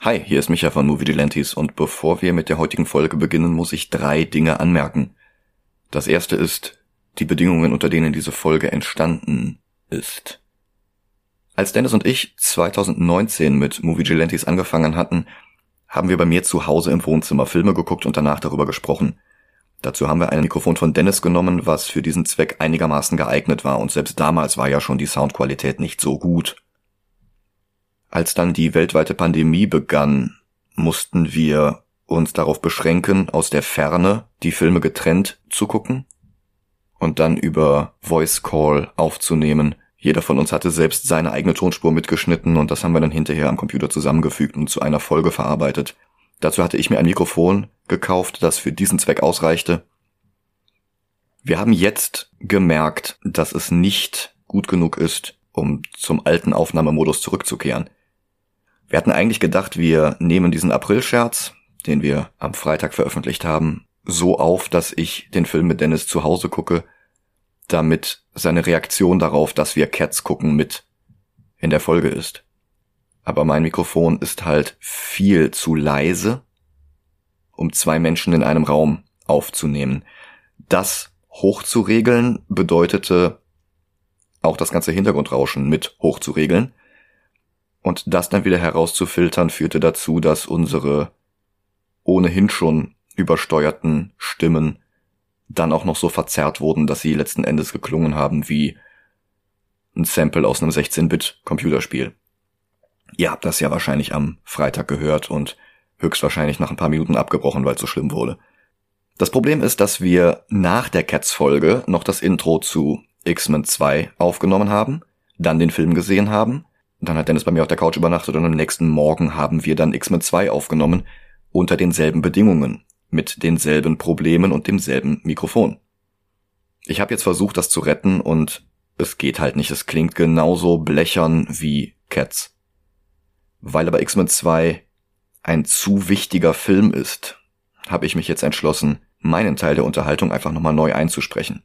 Hi, hier ist Micha von Movie Delantis und bevor wir mit der heutigen Folge beginnen, muss ich drei Dinge anmerken. Das erste ist die Bedingungen, unter denen diese Folge entstanden ist. Als Dennis und ich 2019 mit Movie Gelantis angefangen hatten, haben wir bei mir zu Hause im Wohnzimmer Filme geguckt und danach darüber gesprochen. Dazu haben wir ein Mikrofon von Dennis genommen, was für diesen Zweck einigermaßen geeignet war und selbst damals war ja schon die Soundqualität nicht so gut. Als dann die weltweite Pandemie begann, mussten wir uns darauf beschränken, aus der Ferne die Filme getrennt zu gucken und dann über Voice Call aufzunehmen. Jeder von uns hatte selbst seine eigene Tonspur mitgeschnitten und das haben wir dann hinterher am Computer zusammengefügt und zu einer Folge verarbeitet. Dazu hatte ich mir ein Mikrofon gekauft, das für diesen Zweck ausreichte. Wir haben jetzt gemerkt, dass es nicht gut genug ist, um zum alten Aufnahmemodus zurückzukehren. Wir hatten eigentlich gedacht, wir nehmen diesen April-Scherz, den wir am Freitag veröffentlicht haben, so auf, dass ich den Film mit Dennis zu Hause gucke, damit seine Reaktion darauf, dass wir Cats gucken, mit in der Folge ist. Aber mein Mikrofon ist halt viel zu leise, um zwei Menschen in einem Raum aufzunehmen. Das hochzuregeln bedeutete auch das ganze Hintergrundrauschen mit hochzuregeln. Und das dann wieder herauszufiltern führte dazu, dass unsere ohnehin schon übersteuerten Stimmen dann auch noch so verzerrt wurden, dass sie letzten Endes geklungen haben wie ein Sample aus einem 16-Bit Computerspiel. Ihr habt das ja wahrscheinlich am Freitag gehört und höchstwahrscheinlich nach ein paar Minuten abgebrochen, weil es so schlimm wurde. Das Problem ist, dass wir nach der Cats-Folge noch das Intro zu X-Men 2 aufgenommen haben, dann den Film gesehen haben dann hat Dennis bei mir auf der Couch übernachtet und am nächsten Morgen haben wir dann X-Men 2 aufgenommen, unter denselben Bedingungen, mit denselben Problemen und demselben Mikrofon. Ich habe jetzt versucht, das zu retten und es geht halt nicht. Es klingt genauso blechern wie Cats. Weil aber X-Men 2 ein zu wichtiger Film ist, habe ich mich jetzt entschlossen, meinen Teil der Unterhaltung einfach nochmal neu einzusprechen.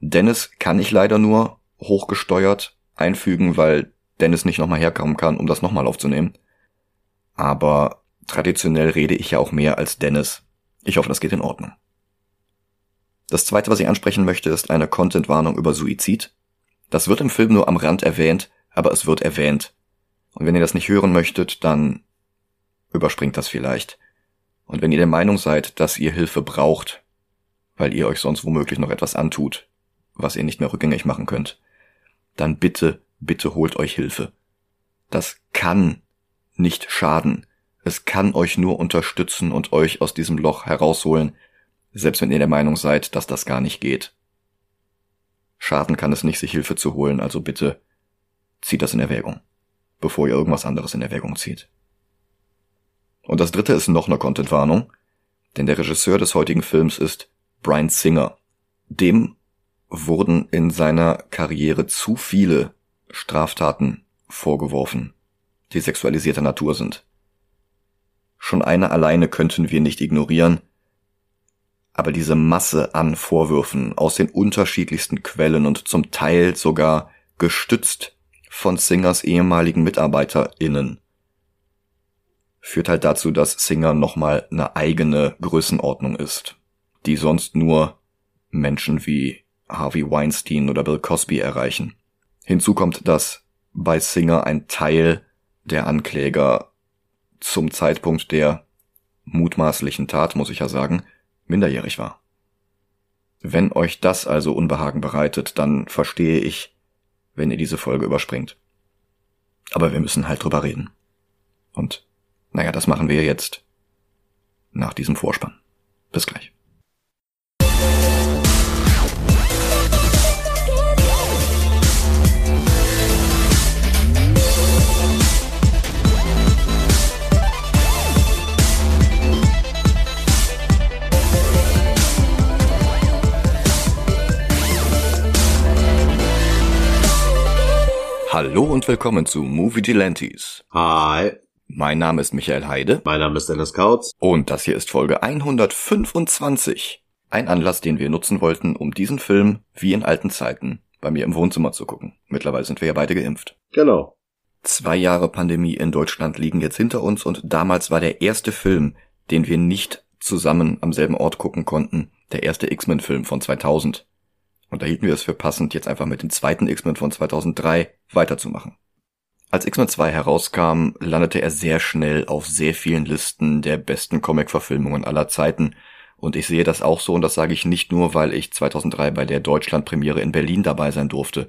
Dennis kann ich leider nur hochgesteuert einfügen, weil Dennis nicht nochmal herkommen kann, um das nochmal aufzunehmen. Aber traditionell rede ich ja auch mehr als Dennis. Ich hoffe, das geht in Ordnung. Das zweite, was ich ansprechen möchte, ist eine Content-Warnung über Suizid. Das wird im Film nur am Rand erwähnt, aber es wird erwähnt. Und wenn ihr das nicht hören möchtet, dann überspringt das vielleicht. Und wenn ihr der Meinung seid, dass ihr Hilfe braucht, weil ihr euch sonst womöglich noch etwas antut, was ihr nicht mehr rückgängig machen könnt, dann bitte bitte holt euch Hilfe. Das kann nicht schaden. Es kann euch nur unterstützen und euch aus diesem Loch herausholen, selbst wenn ihr der Meinung seid, dass das gar nicht geht. Schaden kann es nicht, sich Hilfe zu holen, also bitte zieht das in Erwägung, bevor ihr irgendwas anderes in Erwägung zieht. Und das dritte ist noch eine Contentwarnung, denn der Regisseur des heutigen Films ist Brian Singer. Dem wurden in seiner Karriere zu viele Straftaten vorgeworfen, die sexualisierter Natur sind. Schon eine alleine könnten wir nicht ignorieren, aber diese Masse an Vorwürfen aus den unterschiedlichsten Quellen und zum Teil sogar gestützt von Singers ehemaligen MitarbeiterInnen führt halt dazu, dass Singer nochmal eine eigene Größenordnung ist, die sonst nur Menschen wie Harvey Weinstein oder Bill Cosby erreichen. Hinzu kommt, dass bei Singer ein Teil der Ankläger zum Zeitpunkt der mutmaßlichen Tat, muss ich ja sagen, minderjährig war. Wenn euch das also Unbehagen bereitet, dann verstehe ich, wenn ihr diese Folge überspringt. Aber wir müssen halt drüber reden. Und naja, das machen wir jetzt nach diesem Vorspann. Bis gleich. Hallo und willkommen zu Movie Delantes. Hi. Mein Name ist Michael Heide. Mein Name ist Dennis Kautz. Und das hier ist Folge 125. Ein Anlass, den wir nutzen wollten, um diesen Film, wie in alten Zeiten, bei mir im Wohnzimmer zu gucken. Mittlerweile sind wir ja beide geimpft. Genau. Zwei Jahre Pandemie in Deutschland liegen jetzt hinter uns und damals war der erste Film, den wir nicht zusammen am selben Ort gucken konnten, der erste X-Men-Film von 2000. Und da hielten wir es für passend, jetzt einfach mit dem zweiten X-Men von 2003 weiterzumachen. Als X-Men 2 herauskam, landete er sehr schnell auf sehr vielen Listen der besten Comic-Verfilmungen aller Zeiten. Und ich sehe das auch so und das sage ich nicht nur, weil ich 2003 bei der Deutschland-Premiere in Berlin dabei sein durfte.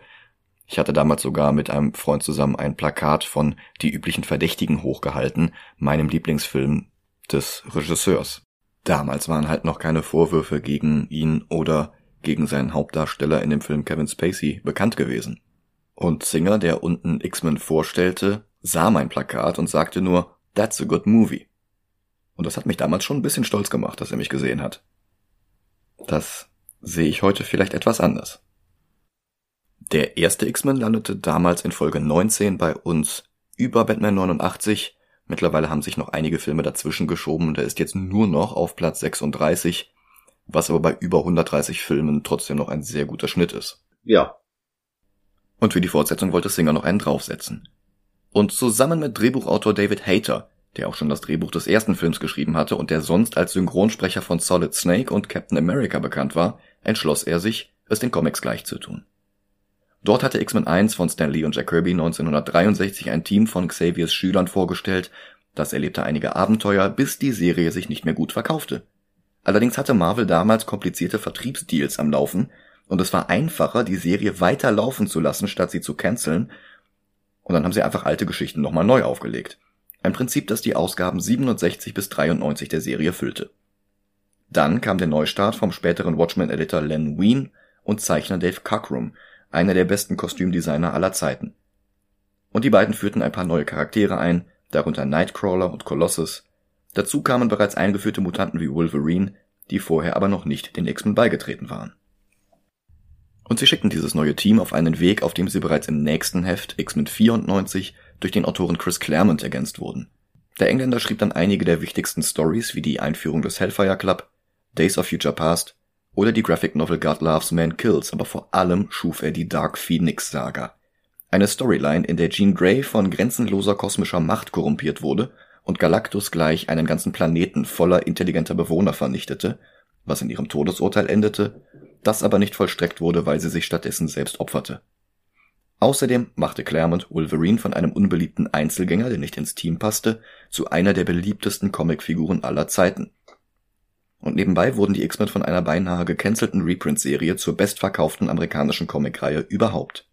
Ich hatte damals sogar mit einem Freund zusammen ein Plakat von Die üblichen Verdächtigen hochgehalten, meinem Lieblingsfilm des Regisseurs. Damals waren halt noch keine Vorwürfe gegen ihn oder gegen seinen Hauptdarsteller in dem Film Kevin Spacey bekannt gewesen. Und Singer, der unten X-Men vorstellte, sah mein Plakat und sagte nur, That's a good movie. Und das hat mich damals schon ein bisschen stolz gemacht, dass er mich gesehen hat. Das sehe ich heute vielleicht etwas anders. Der erste X-Men landete damals in Folge 19 bei uns über Batman 89. Mittlerweile haben sich noch einige Filme dazwischen geschoben. Der ist jetzt nur noch auf Platz 36, was aber bei über 130 Filmen trotzdem noch ein sehr guter Schnitt ist. Ja. Und für die Fortsetzung wollte Singer noch einen draufsetzen. Und zusammen mit Drehbuchautor David Hayter, der auch schon das Drehbuch des ersten Films geschrieben hatte und der sonst als Synchronsprecher von Solid Snake und Captain America bekannt war, entschloss er sich, es den Comics gleich zu tun. Dort hatte X-Men 1 von Stan Lee und Jack Kirby 1963 ein Team von Xaviers Schülern vorgestellt, das erlebte einige Abenteuer, bis die Serie sich nicht mehr gut verkaufte. Allerdings hatte Marvel damals komplizierte Vertriebsdeals am Laufen und es war einfacher, die Serie weiter laufen zu lassen, statt sie zu canceln. Und dann haben sie einfach alte Geschichten nochmal neu aufgelegt. Ein Prinzip, das die Ausgaben 67 bis 93 der Serie füllte. Dann kam der Neustart vom späteren Watchmen-Editor Len Wein und Zeichner Dave Cockrum, einer der besten Kostümdesigner aller Zeiten. Und die beiden führten ein paar neue Charaktere ein, darunter Nightcrawler und Colossus, Dazu kamen bereits eingeführte Mutanten wie Wolverine, die vorher aber noch nicht den X-Men beigetreten waren. Und sie schickten dieses neue Team auf einen Weg, auf dem sie bereits im nächsten Heft X-Men 94 durch den Autoren Chris Claremont ergänzt wurden. Der Engländer schrieb dann einige der wichtigsten Stories wie die Einführung des Hellfire Club, Days of Future Past oder die Graphic Novel God Loves Man Kills, aber vor allem schuf er die Dark Phoenix Saga. Eine Storyline, in der Jean Grey von grenzenloser kosmischer Macht korrumpiert wurde und Galactus gleich einen ganzen Planeten voller intelligenter Bewohner vernichtete, was in ihrem Todesurteil endete, das aber nicht vollstreckt wurde, weil sie sich stattdessen selbst opferte. Außerdem machte Claremont Wolverine von einem unbeliebten Einzelgänger, der nicht ins Team passte, zu einer der beliebtesten Comicfiguren aller Zeiten. Und nebenbei wurden die X-Men von einer beinahe gecancelten Reprint-Serie zur bestverkauften amerikanischen Comicreihe überhaupt.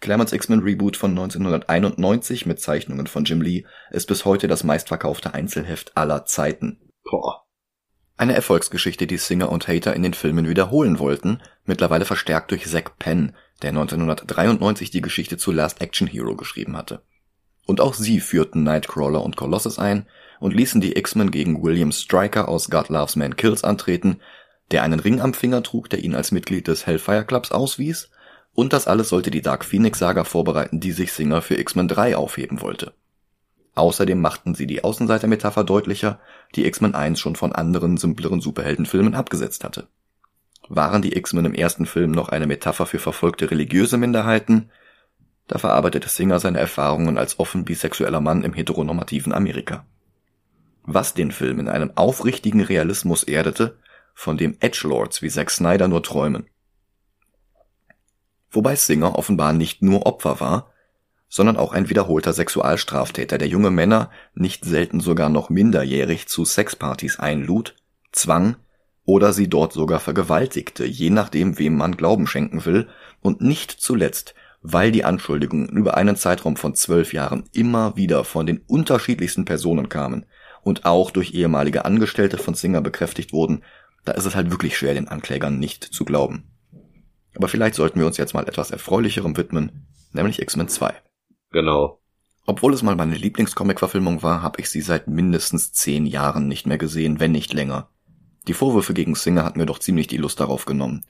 Claremonts X-Men Reboot von 1991 mit Zeichnungen von Jim Lee ist bis heute das meistverkaufte Einzelheft aller Zeiten. Boah. Eine Erfolgsgeschichte, die Singer und Hater in den Filmen wiederholen wollten, mittlerweile verstärkt durch Zack Penn, der 1993 die Geschichte zu Last Action Hero geschrieben hatte. Und auch sie führten Nightcrawler und Colossus ein und ließen die X-Men gegen William Stryker aus God Loves Man Kills antreten, der einen Ring am Finger trug, der ihn als Mitglied des Hellfire Clubs auswies und das alles sollte die Dark Phoenix Saga vorbereiten, die sich Singer für X-Men 3 aufheben wollte. Außerdem machten sie die Außenseiter-Metapher deutlicher, die X-Men 1 schon von anderen, simpleren Superheldenfilmen abgesetzt hatte. Waren die X-Men im ersten Film noch eine Metapher für verfolgte religiöse Minderheiten? Da verarbeitete Singer seine Erfahrungen als offen bisexueller Mann im heteronormativen Amerika. Was den Film in einem aufrichtigen Realismus erdete, von dem Edgelords wie Zack Snyder nur träumen wobei Singer offenbar nicht nur Opfer war, sondern auch ein wiederholter Sexualstraftäter, der junge Männer, nicht selten sogar noch minderjährig, zu Sexpartys einlud, zwang oder sie dort sogar vergewaltigte, je nachdem, wem man Glauben schenken will, und nicht zuletzt, weil die Anschuldigungen über einen Zeitraum von zwölf Jahren immer wieder von den unterschiedlichsten Personen kamen und auch durch ehemalige Angestellte von Singer bekräftigt wurden, da ist es halt wirklich schwer, den Anklägern nicht zu glauben. Aber vielleicht sollten wir uns jetzt mal etwas Erfreulicherem widmen, nämlich X-Men 2. Genau. Obwohl es mal meine Lieblingscomic-Verfilmung war, habe ich sie seit mindestens zehn Jahren nicht mehr gesehen, wenn nicht länger. Die Vorwürfe gegen Singer hatten mir doch ziemlich die Lust darauf genommen.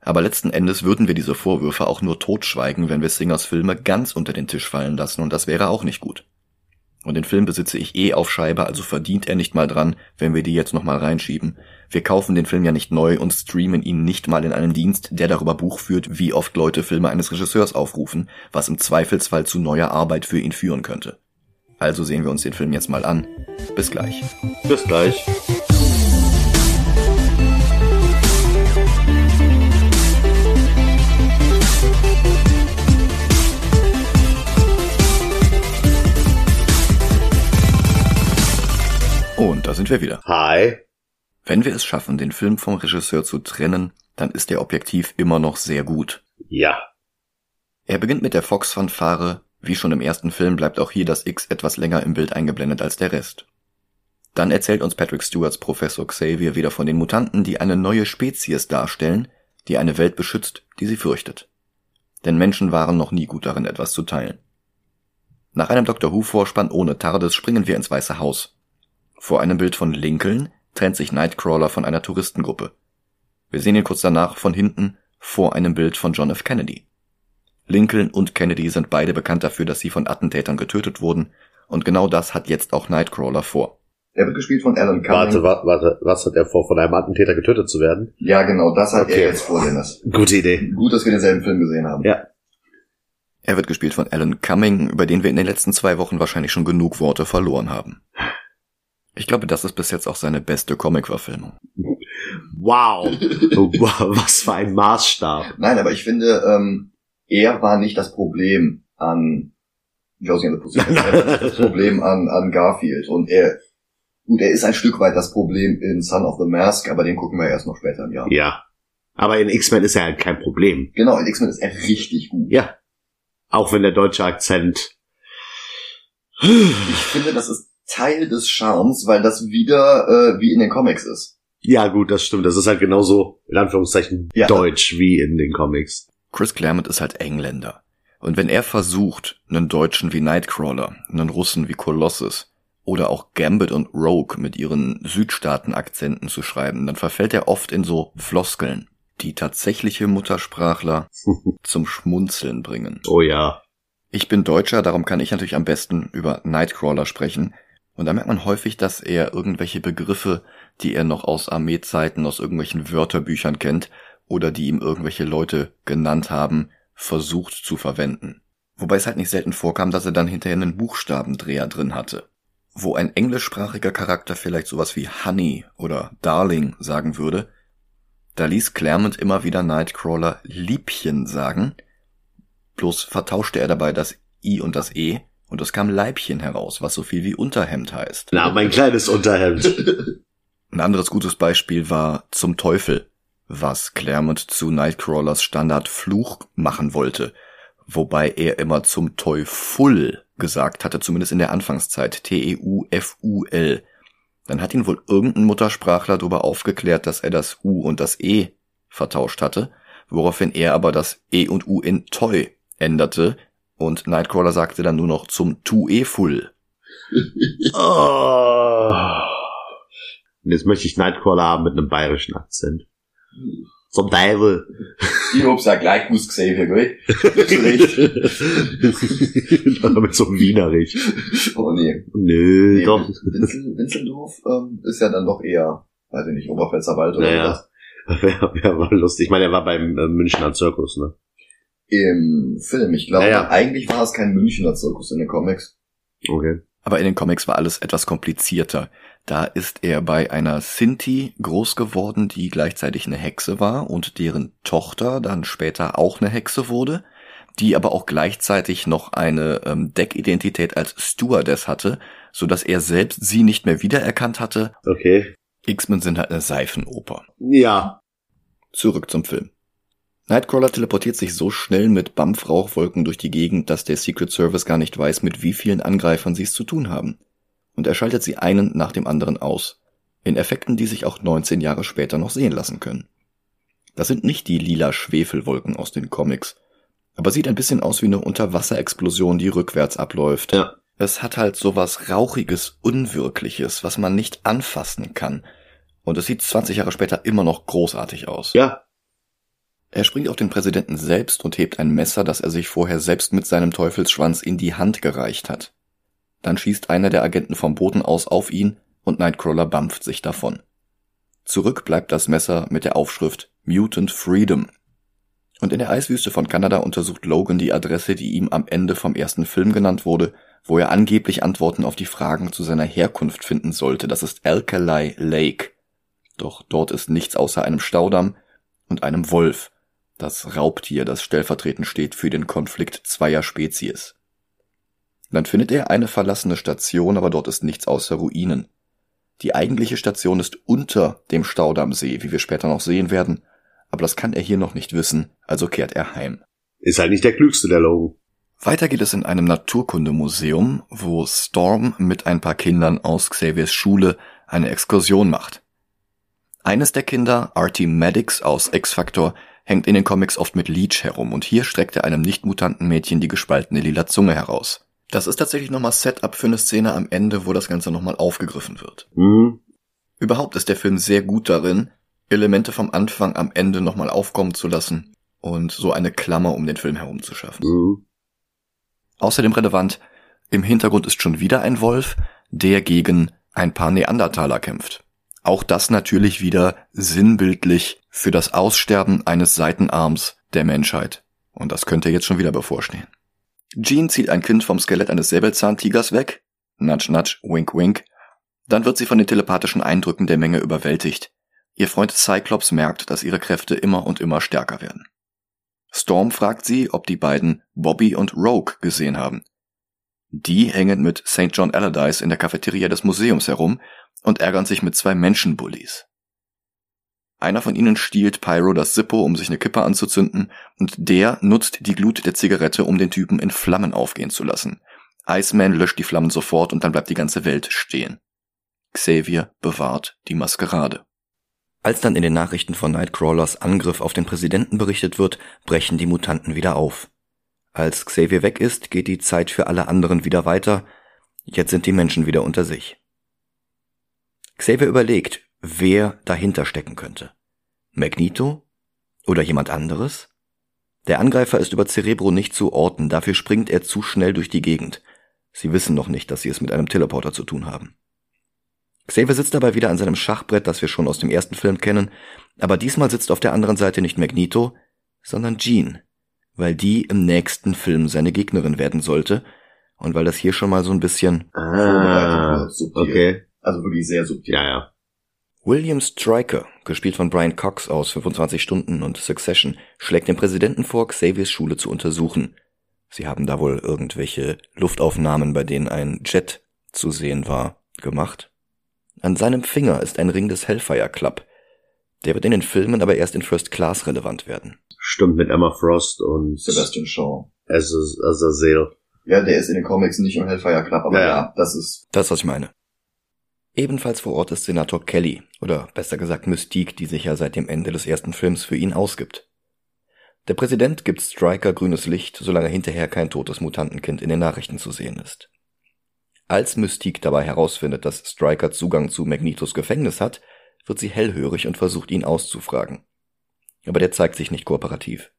Aber letzten Endes würden wir diese Vorwürfe auch nur totschweigen, wenn wir Singers Filme ganz unter den Tisch fallen lassen, und das wäre auch nicht gut. Und den Film besitze ich eh auf Scheibe, also verdient er nicht mal dran, wenn wir die jetzt nochmal reinschieben. Wir kaufen den Film ja nicht neu und streamen ihn nicht mal in einen Dienst, der darüber Buch führt, wie oft Leute Filme eines Regisseurs aufrufen, was im Zweifelsfall zu neuer Arbeit für ihn führen könnte. Also sehen wir uns den Film jetzt mal an. Bis gleich. Bis gleich. Und da sind wir wieder. Hi. Wenn wir es schaffen, den Film vom Regisseur zu trennen, dann ist der Objektiv immer noch sehr gut. Ja. Er beginnt mit der Fox-Fanfare, wie schon im ersten Film bleibt auch hier das X etwas länger im Bild eingeblendet als der Rest. Dann erzählt uns Patrick Stewarts Professor Xavier wieder von den Mutanten, die eine neue Spezies darstellen, die eine Welt beschützt, die sie fürchtet. Denn Menschen waren noch nie gut darin, etwas zu teilen. Nach einem Dr. Who-Vorspann ohne TARDIS springen wir ins Weiße Haus. Vor einem Bild von Lincoln trennt sich Nightcrawler von einer Touristengruppe. Wir sehen ihn kurz danach von hinten vor einem Bild von John F. Kennedy. Lincoln und Kennedy sind beide bekannt dafür, dass sie von Attentätern getötet wurden, und genau das hat jetzt auch Nightcrawler vor. Er wird gespielt von Alan Cumming. Warte, warte, warte, was hat er vor, von einem Attentäter getötet zu werden? Ja, genau, das hat Okay. er jetzt vor, Dennis. Gute Idee. Gut, dass wir denselben Film gesehen haben. Ja. Er wird gespielt von Alan Cumming, über den wir in den letzten zwei Wochen wahrscheinlich schon genug Worte verloren haben. Ich glaube, das ist bis jetzt auch seine beste Comic-Verfilmung. Wow. wow. Was für ein Maßstab. Nein, aber ich finde, ähm, er war nicht das Problem an Josie and the Pussycats. Er war das Problem an, an Garfield. Und er, gut, er ist ein Stück weit das Problem in Son of the Mask, aber den gucken wir erst noch später im Jahr. Ja. Aber in X-Men ist er halt kein Problem. Genau, in X-Men ist er richtig gut. Ja. Auch wenn der deutsche Akzent. Ich finde, das ist Teil des Charmes, weil das wieder äh, wie in den Comics ist. Ja, gut, das stimmt. Das ist halt genauso, in Anführungszeichen, Ja. deutsch wie in den Comics. Chris Claremont ist halt Engländer. Und wenn er versucht, einen Deutschen wie Nightcrawler, einen Russen wie Colossus oder auch Gambit und Rogue mit ihren Südstaaten-Akzenten zu schreiben, dann verfällt er oft in so Floskeln, die tatsächliche Muttersprachler zum Schmunzeln bringen. Oh ja. Ich bin Deutscher, darum kann ich natürlich am besten über Nightcrawler sprechen. Und da merkt man häufig, dass er irgendwelche Begriffe, die er noch aus Armeezeiten, aus irgendwelchen Wörterbüchern kennt oder die ihm irgendwelche Leute genannt haben, versucht zu verwenden. Wobei es halt nicht selten vorkam, dass er dann hinterher einen Buchstabendreher drin hatte. Wo ein englischsprachiger Charakter vielleicht sowas wie Honey oder Darling sagen würde, da ließ Claremont immer wieder Nightcrawler Liebchen sagen, bloß vertauschte er dabei das I und das E und es kam Leibchen heraus, was so viel wie Unterhemd heißt. Na, mein kleines Unterhemd. Ein anderes gutes Beispiel war zum Teufel, was Claremont zu Nightcrawlers Standardfluch machen wollte, wobei er immer zum Teufel gesagt hatte, zumindest in der Anfangszeit, T-E-U-F-U-L. Dann hat ihn wohl irgendein Muttersprachler darüber aufgeklärt, dass er das U und das E vertauscht hatte, woraufhin er aber das E und U in Toy änderte und Nightcrawler sagte dann nur noch zum Tu-E-Full. Oh. Und jetzt möchte ich Nightcrawler haben mit einem bayerischen Akzent. Zum Teufel. Ich hab's ja gleich gewusst, Xavier, gell? mit so einem Wienerisch. Oh nee. Nö, nee doch. Winzel, Winzeldorf ähm, ist ja dann doch eher, weiß ich nicht, Oberpfälzer Wald oder Naja. was. Ja, ja, war lustig. Ich meine, er war beim äh, Münchner Zirkus, ne? Im Film. Ich glaube, Ja, ja. eigentlich war es kein Münchner Zirkus in den Comics. Okay. Aber in den Comics war alles etwas komplizierter. Da ist er bei einer Sinti groß geworden, die gleichzeitig eine Hexe war und deren Tochter dann später auch eine Hexe wurde, die aber auch gleichzeitig noch eine ähm, Deckidentität als Stewardess hatte, so dass er selbst sie nicht mehr wiedererkannt hatte. Okay. X-Men sind halt eine Seifenoper. Ja. Zurück zum Film. Nightcrawler teleportiert sich so schnell mit Bampfrauchwolken durch die Gegend, dass der Secret Service gar nicht weiß, mit wie vielen Angreifern sie es zu tun haben. Und er schaltet sie einen nach dem anderen aus. In Effekten, die sich auch 19 Jahre später noch sehen lassen können. Das sind nicht die lila Schwefelwolken aus den Comics. Aber sieht ein bisschen aus wie eine Unterwasserexplosion, die rückwärts abläuft. Ja. Es hat halt sowas Rauchiges, Unwirkliches, was man nicht anfassen kann. Und es sieht 20 Jahre später immer noch großartig aus. Ja. Er springt auf den Präsidenten selbst und hebt ein Messer, das er sich vorher selbst mit seinem Teufelsschwanz in die Hand gereicht hat. Dann schießt einer der Agenten vom Boden aus auf ihn und Nightcrawler bampft sich davon. Zurück bleibt das Messer mit der Aufschrift Mutant Freedom. Und in der Eiswüste von Kanada untersucht Logan die Adresse, die ihm am Ende vom ersten Film genannt wurde, wo er angeblich Antworten auf die Fragen zu seiner Herkunft finden sollte. Das ist Alkali Lake. Doch dort ist nichts außer einem Staudamm und einem Wolf, das Raubtier, das stellvertretend steht für den Konflikt zweier Spezies. Dann findet er eine verlassene Station, aber dort ist nichts außer Ruinen. Die eigentliche Station ist unter dem Staudammsee, wie wir später noch sehen werden, aber das kann er hier noch nicht wissen, also kehrt er heim. Ist halt nicht der klügste der Logan. Weiter geht es in einem Naturkundemuseum, wo Storm mit ein paar Kindern aus Xaviers Schule eine Exkursion macht. Eines der Kinder, Artie Maddox aus X-Factor, hängt in den Comics oft mit Leech herum und hier streckt er einem nicht-mutanten Mädchen die gespaltene lila Zunge heraus. Das ist tatsächlich nochmal Setup für eine Szene am Ende, wo das Ganze nochmal aufgegriffen wird. Mhm. Überhaupt ist der Film sehr gut darin, Elemente vom Anfang am Ende nochmal aufkommen zu lassen und so eine Klammer um den Film herum zu schaffen. Mhm. Außerdem relevant, im Hintergrund ist schon wieder ein Wolf, der gegen ein paar Neandertaler kämpft. Auch das natürlich wieder sinnbildlich für das Aussterben eines Seitenarms der Menschheit. Und das könnte jetzt schon wieder bevorstehen. Jean zieht ein Kind vom Skelett eines Säbelzahntigers weg. Nudge, nudge, wink, wink. Dann wird sie von den telepathischen Eindrücken der Menge überwältigt. Ihr Freund Cyclops merkt, dass ihre Kräfte immer und immer stärker werden. Storm fragt sie, ob die beiden Bobby und Rogue gesehen haben. Die hängen mit St. John Allardyce in der Cafeteria des Museums herum und ärgern sich mit zwei Menschenbullies. Einer von ihnen stiehlt Pyro das Zippo, um sich eine Kippe anzuzünden, und der nutzt die Glut der Zigarette, um den Typen in Flammen aufgehen zu lassen. Iceman löscht die Flammen sofort und dann bleibt die ganze Welt stehen. Xavier bewahrt die Maskerade. Als dann in den Nachrichten von Nightcrawlers Angriff auf den Präsidenten berichtet wird, brechen die Mutanten wieder auf. Als Xavier weg ist, geht die Zeit für alle anderen wieder weiter. Jetzt sind die Menschen wieder unter sich. Xavier überlegt, wer dahinter stecken könnte. Magneto? Oder jemand anderes? Der Angreifer ist über Cerebro nicht zu orten, dafür springt er zu schnell durch die Gegend. Sie wissen noch nicht, dass sie es mit einem Teleporter zu tun haben. Xavier sitzt dabei wieder an seinem Schachbrett, das wir schon aus dem ersten Film kennen, aber diesmal sitzt auf der anderen Seite nicht Magneto, sondern Jean, weil die im nächsten Film seine Gegnerin werden sollte und weil das hier schon mal so ein bisschen Ah, okay. Also wirklich sehr subtil. Ja, ja. William Stryker, gespielt von Brian Cox aus 25 Stunden und Succession, schlägt dem Präsidenten vor, Xaviers Schule zu untersuchen. Sie haben da wohl irgendwelche Luftaufnahmen, bei denen ein Jet zu sehen war, gemacht. An seinem Finger ist ein Ring des Hellfire Club. Der wird in den Filmen aber erst in First Class relevant werden. Stimmt mit Emma Frost und Sebastian Shaw. Azazel. Ja, der ist in den Comics nicht im Hellfire Club, aber Ja, ja, ja. das ist Das, ist, was ich meine. Ebenfalls vor Ort ist Senator Kelly, oder besser gesagt Mystique, die sich ja seit dem Ende des ersten Films für ihn ausgibt. Der Präsident gibt Stryker grünes Licht, solange hinterher kein totes Mutantenkind in den Nachrichten zu sehen ist. Als Mystique dabei herausfindet, dass Stryker Zugang zu Magnetos Gefängnis hat, wird sie hellhörig und versucht ihn auszufragen. Aber der zeigt sich nicht kooperativ.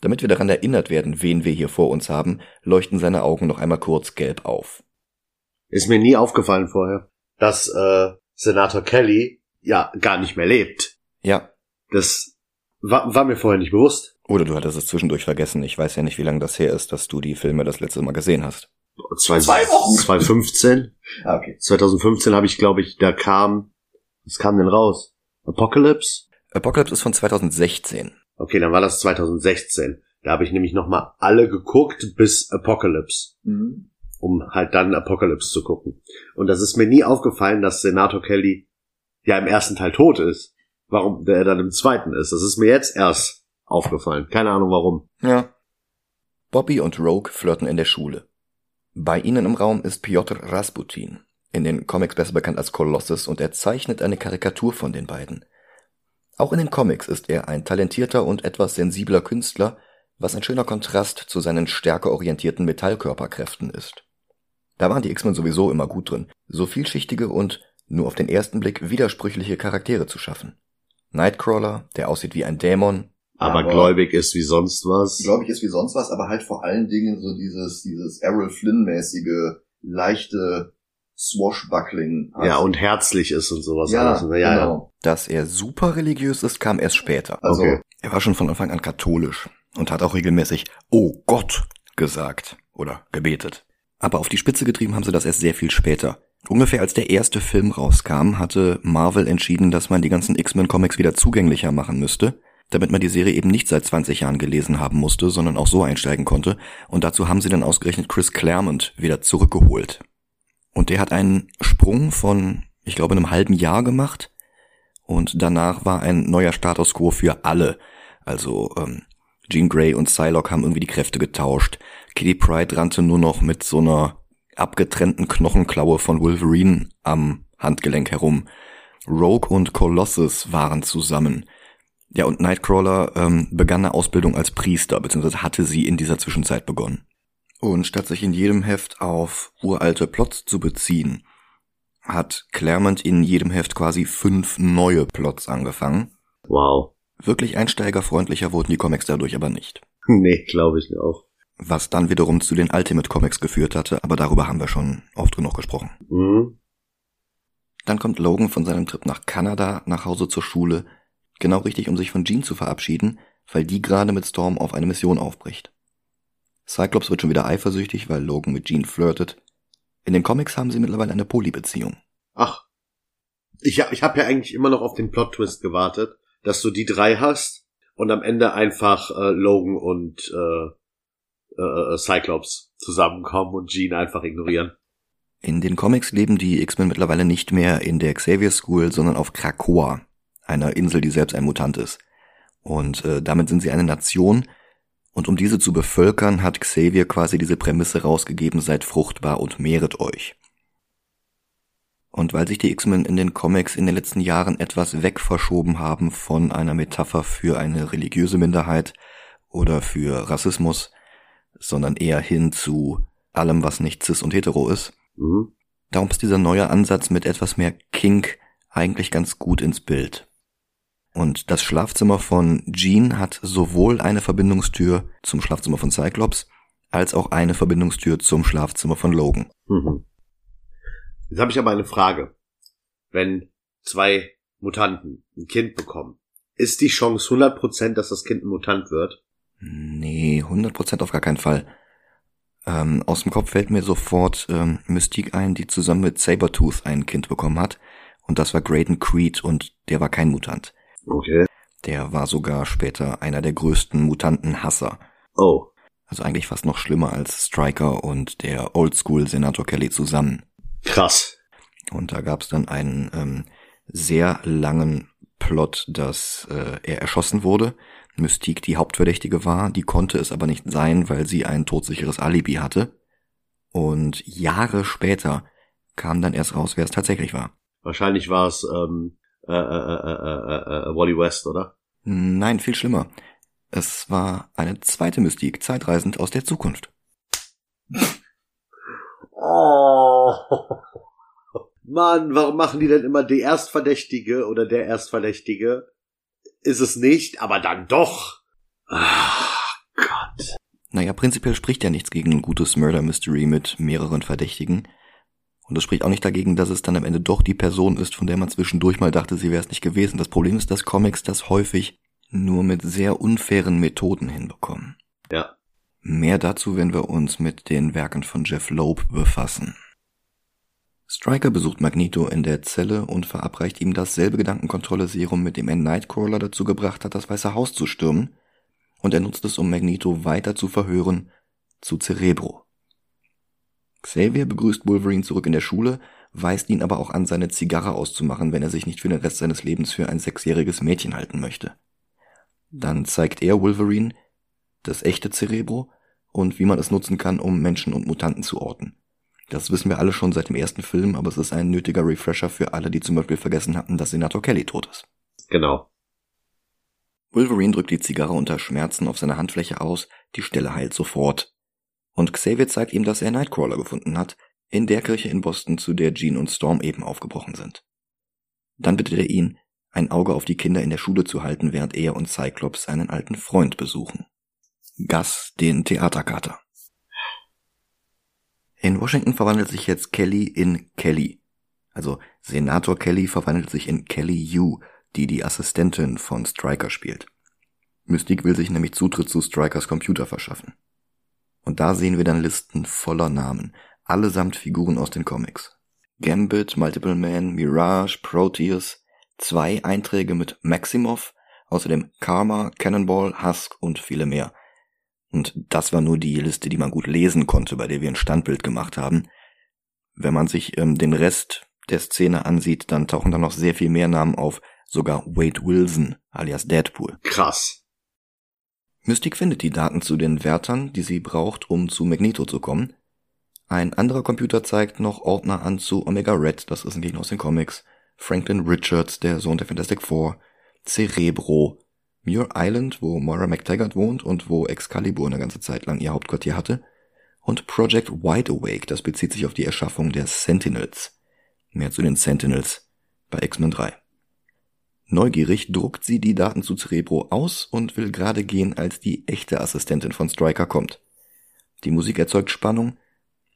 Damit wir daran erinnert werden, wen wir hier vor uns haben, leuchten seine Augen noch einmal kurz gelb auf. Ist mir nie aufgefallen vorher, dass äh, Senator Kelly ja gar nicht mehr lebt. Ja, Das war, war mir vorher nicht bewusst. Oder du hattest es zwischendurch vergessen. Ich weiß ja nicht, wie lange das her ist, dass du die Filme das letzte Mal gesehen hast. Zwei, Zwei Wochen. 2015. Ah, okay. 2015 habe ich, glaube ich, da kam, was kam denn raus? Apocalypse? Apocalypse ist von 2016. Okay, dann war das 2016. Da habe ich nämlich noch mal alle geguckt bis Apocalypse, Mhm. Um halt dann Apocalypse zu gucken. Und das ist mir nie aufgefallen, dass Senator Kelly ja im ersten Teil tot ist. Warum der dann im zweiten ist. Das ist mir jetzt erst aufgefallen. Keine Ahnung warum. Ja. Bobby und Rogue flirten in der Schule. Bei ihnen im Raum ist Piotr Rasputin, in den Comics besser bekannt als Colossus, und er zeichnet eine Karikatur von den beiden. Auch in den Comics ist er ein talentierter und etwas sensibler Künstler, was ein schöner Kontrast zu seinen stärker orientierten Metallkörperkräften ist. Da waren die X-Men sowieso immer gut drin, so vielschichtige und nur auf den ersten Blick widersprüchliche Charaktere zu schaffen. Nightcrawler, der aussieht wie ein Dämon, Aber, aber- gläubig ist wie sonst was. Glaube ich, ist wie sonst was, aber halt vor allen Dingen so dieses, dieses Errol Flynn-mäßige leichte Swashbuckling hat. Ja, und herzlich ist und sowas. ja, alles. ja, ja. genau. Dass er super religiös ist, kam erst später. Also, Okay. Er war schon von Anfang an katholisch und hat auch regelmäßig Oh Gott gesagt oder gebetet. Aber auf die Spitze getrieben haben sie das erst sehr viel später. Ungefähr als der erste Film rauskam, hatte Marvel entschieden, dass man die ganzen X-Men-Comics wieder zugänglicher machen müsste, damit man die Serie eben nicht seit 20 Jahren gelesen haben musste, sondern auch so einsteigen konnte. Und dazu haben sie dann ausgerechnet Chris Claremont wieder zurückgeholt. Und der hat einen Sprung von, ich glaube, einem halben Jahr gemacht. Und danach war ein neuer Status quo für alle. Also ähm, Jean Grey und Psylocke haben irgendwie die Kräfte getauscht. Kitty Pryde rannte nur noch mit so einer abgetrennten Knochenklaue von Wolverine am Handgelenk herum. Rogue und Colossus waren zusammen. Ja, und Nightcrawler ähm, begann eine Ausbildung als Priester, beziehungsweise hatte sie in dieser Zwischenzeit begonnen. Und statt sich in jedem Heft auf uralte Plots zu beziehen, hat Claremont in jedem Heft quasi fünf neue Plots angefangen. Wow. Wirklich einsteigerfreundlicher wurden die Comics dadurch aber nicht. Nee, glaube ich auch. Was dann wiederum zu den Ultimate Comics geführt hatte, aber darüber haben wir schon oft genug gesprochen. Mhm. Dann kommt Logan von seinem Trip nach Kanada nach Hause zur Schule, genau richtig, um sich von Jean zu verabschieden, weil die gerade mit Storm auf eine Mission aufbricht. Cyclops wird schon wieder eifersüchtig, weil Logan mit Jean flirtet. In den Comics haben sie mittlerweile eine Polybeziehung. Ach. Ich hab, ich hab ja eigentlich immer noch auf den Plot-Twist gewartet, dass du die drei hast und am Ende einfach äh, Logan und äh, äh, Cyclops zusammenkommen und Jean einfach ignorieren. In den Comics leben die X-Men mittlerweile nicht mehr in der Xavier School, sondern auf Krakoa, einer Insel, die selbst ein Mutant ist. Und äh, damit sind sie eine Nation. Und um diese zu bevölkern, hat Xavier quasi diese Prämisse rausgegeben, seid fruchtbar und mehret euch. Und weil sich die X-Men in den Comics in den letzten Jahren etwas wegverschoben haben von einer Metapher für eine religiöse Minderheit oder für Rassismus, sondern eher hin zu allem, was nicht cis und hetero ist, Mhm. Darum ist dieser neue Ansatz mit etwas mehr Kink eigentlich ganz gut ins Bild. Und das Schlafzimmer von Jean hat sowohl eine Verbindungstür zum Schlafzimmer von Cyclops als auch eine Verbindungstür zum Schlafzimmer von Logan. Mhm. Jetzt habe ich aber eine Frage. Wenn zwei Mutanten ein Kind bekommen, ist die Chance 100%, dass das Kind ein Mutant wird? Nee, 100% auf gar keinen Fall. Ähm, aus dem Kopf fällt mir sofort ähm, Mystique ein, die zusammen mit Sabertooth ein Kind bekommen hat. Und das war Graydon Creed und der war kein Mutant. Okay. Der war sogar später einer der größten Mutantenhasser. Oh. Also eigentlich fast noch schlimmer als Stryker und der Oldschool Senator Kelly zusammen. Krass. Und da gab es dann einen ähm, sehr langen Plot, dass äh, er erschossen wurde. Mystique die Hauptverdächtige war, die konnte es aber nicht sein, weil sie ein todsicheres Alibi hatte. Und Jahre später kam dann erst raus, wer es tatsächlich war. Wahrscheinlich war es ähm, äh, äh, äh, äh, äh, Wally West, oder? Nein, viel schlimmer. Es war eine zweite Mystique, zeitreisend aus der Zukunft. Oh. Mann, warum machen die denn immer die Erstverdächtige oder der Erstverdächtige? Ist es nicht, aber dann doch. Ah, Gott. Naja, prinzipiell spricht ja nichts gegen ein gutes Murder Mystery mit mehreren Verdächtigen. Und es spricht auch nicht dagegen, dass es dann am Ende doch die Person ist, von der man zwischendurch mal dachte, sie wäre es nicht gewesen. Das Problem ist, dass Comics das häufig nur mit sehr unfairen Methoden hinbekommen. Ja. Mehr dazu, wenn wir uns mit den Werken von Jeff Loeb befassen. Stryker besucht Magneto in der Zelle und verabreicht ihm dasselbe Gedankenkontrolle-Serum, mit dem er Nightcrawler dazu gebracht hat, das Weiße Haus zu stürmen, und er nutzt es, um Magneto weiter zu verhören, zu Cerebro. Xavier begrüßt Wolverine zurück in der Schule, weist ihn aber auch an, seine Zigarre auszumachen, wenn er sich nicht für den Rest seines Lebens für ein sechsjähriges Mädchen halten möchte. Dann zeigt er Wolverine das echte Cerebro und wie man es nutzen kann, um Menschen und Mutanten zu orten. Das wissen wir alle schon seit dem ersten Film, aber es ist ein nötiger Refresher für alle, die zum Beispiel vergessen hatten, dass Senator Kelly tot ist. Genau. Wolverine drückt die Zigarre unter Schmerzen auf seine Handfläche aus, die Stelle heilt sofort. Und Xavier zeigt ihm, dass er Nightcrawler gefunden hat, in der Kirche in Boston, zu der Jean und Storm eben aufgebrochen sind. Dann bittet er ihn, ein Auge auf die Kinder in der Schule zu halten, während er und Cyclops einen alten Freund besuchen. Gus, den Theaterkater. In Washington verwandelt sich jetzt Kelly in Kelly. Also Senator Kelly verwandelt sich in Kelly Yu, die die Assistentin von Stryker spielt. Mystique will sich nämlich Zutritt zu Strikers Computer verschaffen. Und da sehen wir dann Listen voller Namen, allesamt Figuren aus den Comics. Gambit, Multiple Man, Mirage, Proteus, zwei Einträge mit Maximoff, außerdem Karma, Cannonball, Husk und viele mehr. Und das war nur die Liste, die man gut lesen konnte, bei der wir ein Standbild gemacht haben. Wenn man sich ähm, den Rest der Szene ansieht, dann tauchen da noch sehr viel mehr Namen auf, sogar Wade Wilson alias Deadpool. Krass. Mystique findet die Daten zu den Wärtern, die sie braucht, um zu Magneto zu kommen. Ein anderer Computer zeigt noch Ordner an zu Omega Red, das ist ein Gegner aus den Comics, Franklin Richards, der Sohn der Fantastic Four, Cerebro, Muir Island, wo Moira McTaggart wohnt und wo Excalibur eine ganze Zeit lang ihr Hauptquartier hatte, und Project Wide Awake, das bezieht sich auf die Erschaffung der Sentinels. Mehr zu den Sentinels bei X-Men 3. Neugierig druckt sie die Daten zu Cerebro aus und will gerade gehen, als die echte Assistentin von Striker kommt. Die Musik erzeugt Spannung,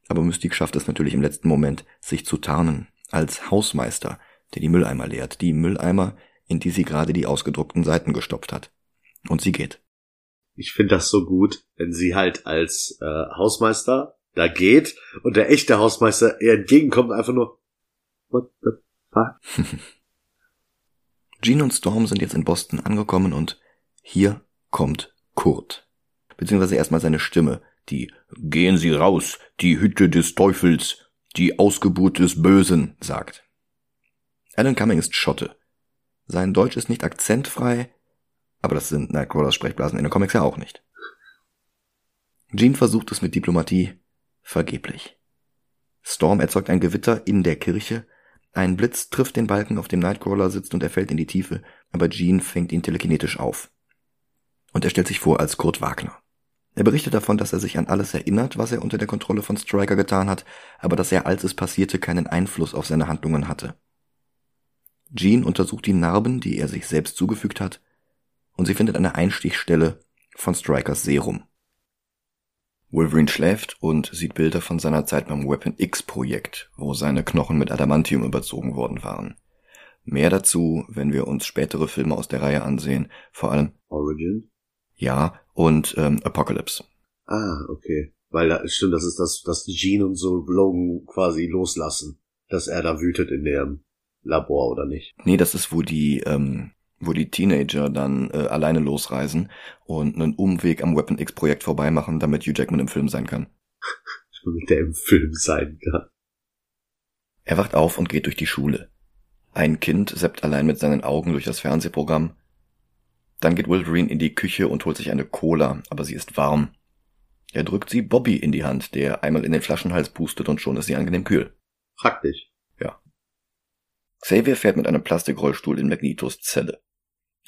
aber Mystique schafft es natürlich im letzten Moment, sich zu tarnen, als Hausmeister, der die Mülleimer leert, die Mülleimer, in die sie gerade die ausgedruckten Seiten gestopft hat. Und sie geht. Ich finde das so gut, wenn sie halt als äh, Hausmeister da geht und der echte Hausmeister ihr entgegenkommt, einfach nur What the fuck? Jean und Storm sind jetzt in Boston angekommen und hier kommt Kurt. Beziehungsweise erstmal seine Stimme, die Gehen Sie raus, die Hütte des Teufels, die Ausgeburt des Bösen sagt. Alan Cumming ist Schotte. Sein Deutsch ist nicht akzentfrei, aber das sind Nightcrawlers Sprechblasen in den Comics ja auch nicht. Jean versucht es mit Diplomatie, vergeblich. Storm erzeugt ein Gewitter in der Kirche, ein Blitz trifft den Balken, auf dem Nightcrawler sitzt und er fällt in die Tiefe, aber Jean fängt ihn telekinetisch auf. Und er stellt sich vor als Kurt Wagner. Er berichtet davon, dass er sich an alles erinnert, was er unter der Kontrolle von Striker getan hat, aber dass er, als es passierte, keinen Einfluss auf seine Handlungen hatte. Jean untersucht die Narben, die er sich selbst zugefügt hat, und sie findet eine Einstichstelle von Strikers Serum. Wolverine schläft und sieht Bilder von seiner Zeit beim Weapon X Projekt, wo seine Knochen mit Adamantium überzogen worden waren. Mehr dazu, wenn wir uns spätere Filme aus der Reihe ansehen, vor allem Origin? Ja, und ähm, Apocalypse. Ah, okay. Weil da stimmt, das ist das, dass Jean und so Logan quasi loslassen, dass er da wütet in dem Labor oder nicht. Nee, das ist, wo die ähm, wo die Teenager dann äh, alleine losreisen und einen Umweg am Weapon X Projekt vorbeimachen, damit Hugh Jackman im Film sein kann. damit der im Film sein kann. Er wacht auf und geht durch die Schule. Ein Kind seppt allein mit seinen Augen durch das Fernsehprogramm. Dann geht Wolverine in die Küche und holt sich eine Cola, aber sie ist warm. Er drückt sie Bobby in die Hand, der einmal in den Flaschenhals pustet und schon ist sie angenehm kühl. Praktisch. Xavier fährt mit einem Plastikrollstuhl in Magnetos Zelle.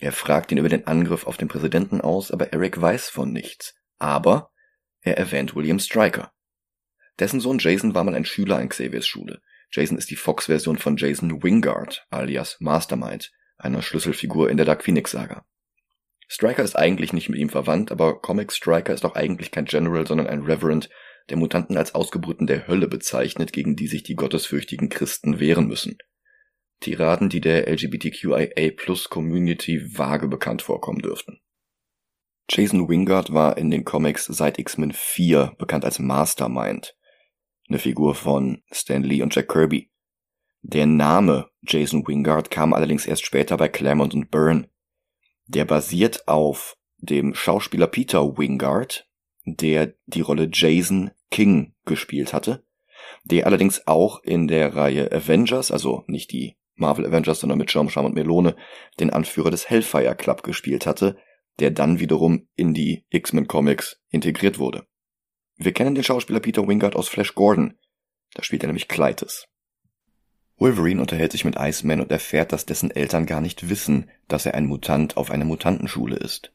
Er fragt ihn über den Angriff auf den Präsidenten aus, aber Eric weiß von nichts. Aber er erwähnt William Stryker. Dessen Sohn Jason war mal ein Schüler an Xaviers Schule. Jason ist die Fox-Version von Jason Wingard, alias Mastermind, einer Schlüsselfigur in der Dark Phoenix-Saga. Stryker ist eigentlich nicht mit ihm verwandt, aber Comic Stryker ist auch eigentlich kein General, sondern ein Reverend, der Mutanten als Ausgeburten der Hölle bezeichnet, gegen die sich die gottesfürchtigen Christen wehren müssen. Tiraden, die der LGBTQIA-Plus-Community vage bekannt vorkommen dürften. Jason Wingard war in den Comics seit X-Men 4 bekannt als Mastermind, eine Figur von Stan Lee und Jack Kirby. Der Name Jason Wingard kam allerdings erst später bei Claremont und Byrne. Der basiert auf dem Schauspieler Peter Wingard, der die Rolle Jason King gespielt hatte, der allerdings auch in der Reihe Avengers, also nicht die Marvel Avengers, sondern mit Scham und Melone den Anführer des Hellfire Club gespielt hatte, der dann wiederum in die X-Men Comics integriert wurde. Wir kennen den Schauspieler Peter Wingard aus Flash Gordon. Da spielt er nämlich Kleites. Wolverine unterhält sich mit Iceman und erfährt, dass dessen Eltern gar nicht wissen, dass er ein Mutant auf einer Mutantenschule ist.